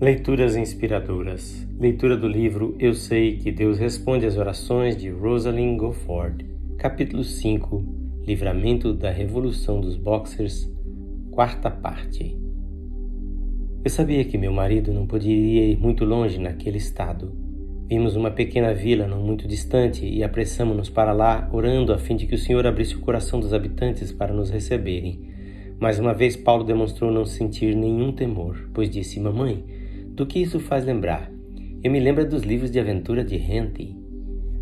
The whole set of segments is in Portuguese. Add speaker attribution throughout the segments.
Speaker 1: Leituras inspiradoras. Leitura do livro Eu Sei que Deus Responde às Orações de Rosalind Gofford. Capítulo 5 Livramento da Revolução dos Boxers. Quarta parte. Eu sabia que meu marido não poderia ir muito longe naquele estado. Vimos uma pequena vila não muito distante e apressamos-nos para lá, orando a fim de que o Senhor abrisse o coração dos habitantes para nos receberem. Mais uma vez, Paulo demonstrou não sentir nenhum temor, pois disse: Mamãe, do que isso faz lembrar? Eu me lembro dos livros de aventura de Henty.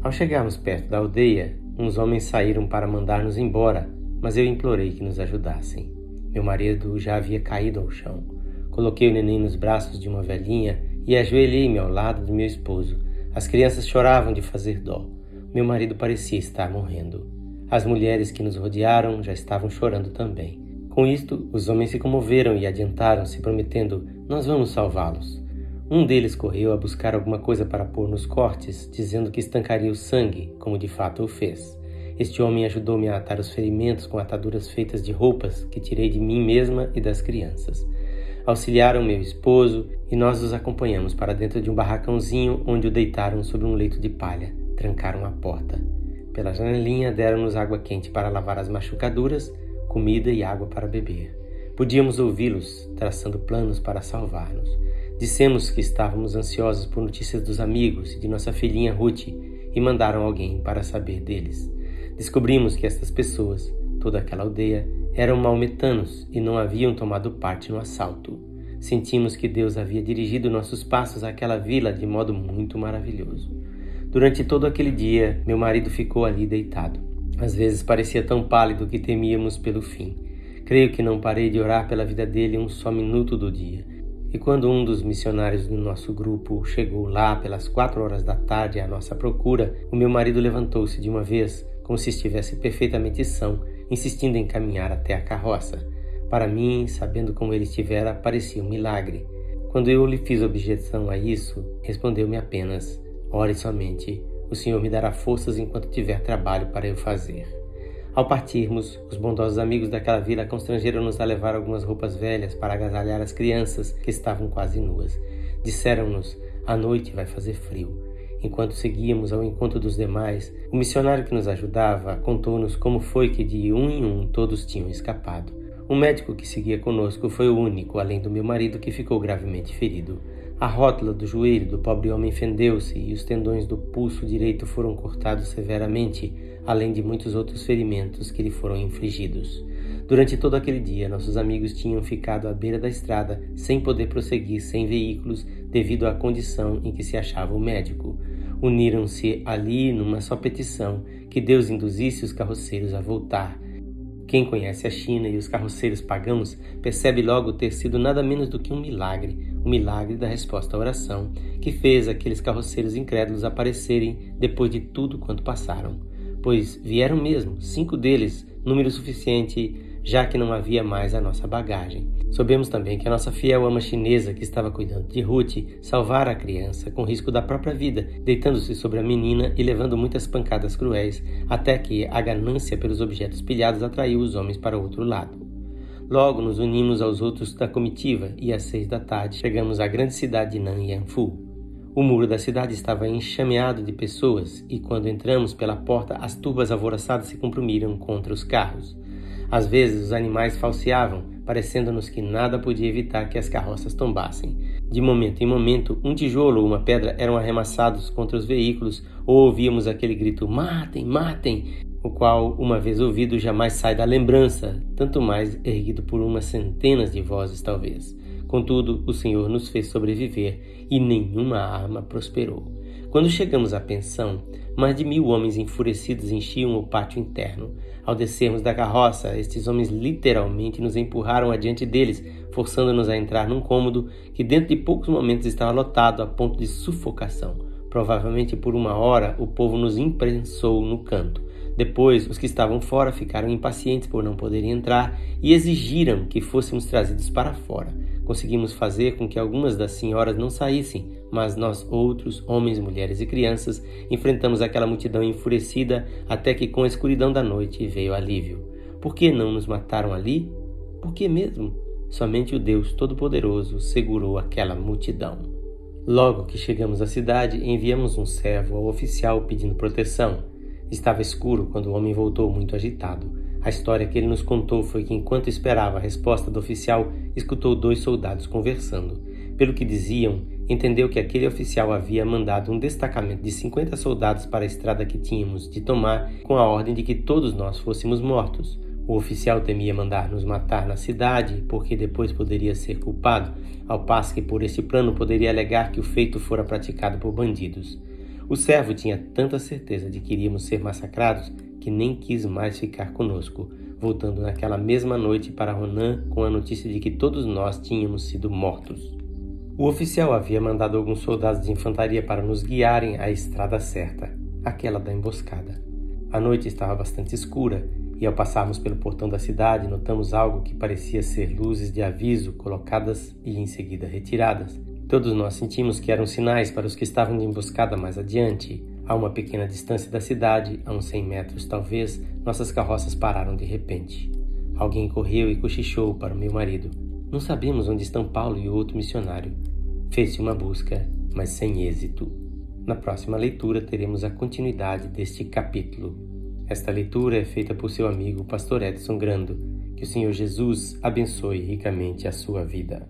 Speaker 1: Ao chegarmos perto da aldeia, uns homens saíram para mandar-nos embora, mas eu implorei que nos ajudassem. Meu marido já havia caído ao chão. Coloquei o neném nos braços de uma velhinha e ajoelhei-me ao lado do meu esposo. As crianças choravam de fazer dó. Meu marido parecia estar morrendo. As mulheres que nos rodearam já estavam chorando também. Com isto, os homens se comoveram e adiantaram-se, prometendo: Nós vamos salvá-los. Um deles correu a buscar alguma coisa para pôr nos cortes, dizendo que estancaria o sangue, como de fato o fez. Este homem ajudou-me a atar os ferimentos com ataduras feitas de roupas que tirei de mim mesma e das crianças. Auxiliaram meu esposo e nós os acompanhamos para dentro de um barracãozinho onde o deitaram sobre um leito de palha. Trancaram a porta. Pela janelinha deram-nos água quente para lavar as machucaduras, comida e água para beber. Podíamos ouvi-los traçando planos para salvar-nos. Dissemos que estávamos ansiosos por notícias dos amigos e de nossa filhinha Ruth e mandaram alguém para saber deles. Descobrimos que estas pessoas, toda aquela aldeia, eram maometanos e não haviam tomado parte no assalto. Sentimos que Deus havia dirigido nossos passos àquela vila de modo muito maravilhoso. Durante todo aquele dia, meu marido ficou ali deitado. Às vezes parecia tão pálido que temíamos pelo fim. Creio que não parei de orar pela vida dele um só minuto do dia e quando um dos missionários do nosso grupo chegou lá pelas quatro horas da tarde à nossa procura, o meu marido levantou-se de uma vez, como se estivesse perfeitamente são, insistindo em caminhar até a carroça. Para mim, sabendo como ele estivera, parecia um milagre. Quando eu lhe fiz objeção a isso, respondeu-me apenas: Ore somente, o Senhor me dará forças enquanto tiver trabalho para eu fazer. Ao partirmos, os bondosos amigos daquela vila constrangeram-nos a levar algumas roupas velhas para agasalhar as crianças que estavam quase nuas. Disseram-nos: a noite vai fazer frio. Enquanto seguíamos ao encontro dos demais, o missionário que nos ajudava contou-nos como foi que de um em um todos tinham escapado. O médico que seguia conosco foi o único, além do meu marido, que ficou gravemente ferido. A rótula do joelho do pobre homem fendeu-se e os tendões do pulso direito foram cortados severamente, além de muitos outros ferimentos que lhe foram infligidos. Durante todo aquele dia, nossos amigos tinham ficado à beira da estrada, sem poder prosseguir sem veículos, devido à condição em que se achava o médico. Uniram-se ali numa só petição: que Deus induzisse os carroceiros a voltar quem conhece a China e os carroceiros pagãos percebe logo ter sido nada menos do que um milagre, o milagre da resposta à oração, que fez aqueles carroceiros incrédulos aparecerem depois de tudo quanto passaram. Pois vieram mesmo, cinco deles, número suficiente já que não havia mais a nossa bagagem. Soubemos também que a nossa fiel ama chinesa, que estava cuidando de Ruth, salvara a criança com risco da própria vida, deitando-se sobre a menina e levando muitas pancadas cruéis, até que a ganância pelos objetos pilhados atraiu os homens para o outro lado. Logo nos unimos aos outros da comitiva e às seis da tarde chegamos à grande cidade de Nanyanfu. O muro da cidade estava enxameado de pessoas e quando entramos pela porta as turbas alvoroçadas se compromiram contra os carros. Às vezes os animais falseavam, parecendo-nos que nada podia evitar que as carroças tombassem. De momento em momento, um tijolo ou uma pedra eram arremessados contra os veículos, ou ouvíamos aquele grito: Matem, matem! O qual, uma vez ouvido, jamais sai da lembrança, tanto mais erguido por umas centenas de vozes, talvez. Contudo, o Senhor nos fez sobreviver e nenhuma arma prosperou. Quando chegamos à pensão, mais de mil homens enfurecidos enchiam o pátio interno. Ao descermos da carroça, estes homens literalmente nos empurraram adiante deles, forçando-nos a entrar num cômodo que dentro de poucos momentos estava lotado a ponto de sufocação. Provavelmente por uma hora o povo nos imprensou no canto. Depois, os que estavam fora ficaram impacientes por não poderem entrar e exigiram que fôssemos trazidos para fora. Conseguimos fazer com que algumas das senhoras não saíssem, mas nós outros, homens, mulheres e crianças, enfrentamos aquela multidão enfurecida até que com a escuridão da noite veio alívio. Por que não nos mataram ali? Por que mesmo? somente o Deus Todo-Poderoso segurou aquela multidão. Logo que chegamos à cidade, enviamos um servo ao oficial pedindo proteção. Estava escuro quando o homem voltou muito agitado. A história que ele nos contou foi que, enquanto esperava a resposta do oficial, escutou dois soldados conversando. Pelo que diziam, entendeu que aquele oficial havia mandado um destacamento de 50 soldados para a estrada que tínhamos de tomar, com a ordem de que todos nós fôssemos mortos. O oficial temia mandar nos matar na cidade, porque depois poderia ser culpado, ao passo que por esse plano poderia alegar que o feito fora praticado por bandidos. O servo tinha tanta certeza de que iríamos ser massacrados que nem quis mais ficar conosco, voltando naquela mesma noite para Ronan com a notícia de que todos nós tínhamos sido mortos. O oficial havia mandado alguns soldados de infantaria para nos guiarem à estrada certa, aquela da emboscada. A noite estava bastante escura e ao passarmos pelo portão da cidade notamos algo que parecia ser luzes de aviso colocadas e em seguida retiradas. Todos nós sentimos que eram sinais para os que estavam de emboscada mais adiante. A uma pequena distância da cidade, a uns 100 metros talvez, nossas carroças pararam de repente. Alguém correu e cochichou para o meu marido. Não sabemos onde estão Paulo e o outro missionário. Fez-se uma busca, mas sem êxito. Na próxima leitura teremos a continuidade deste capítulo. Esta leitura é feita por seu amigo Pastor Edson Grando. Que o Senhor Jesus abençoe ricamente a sua vida.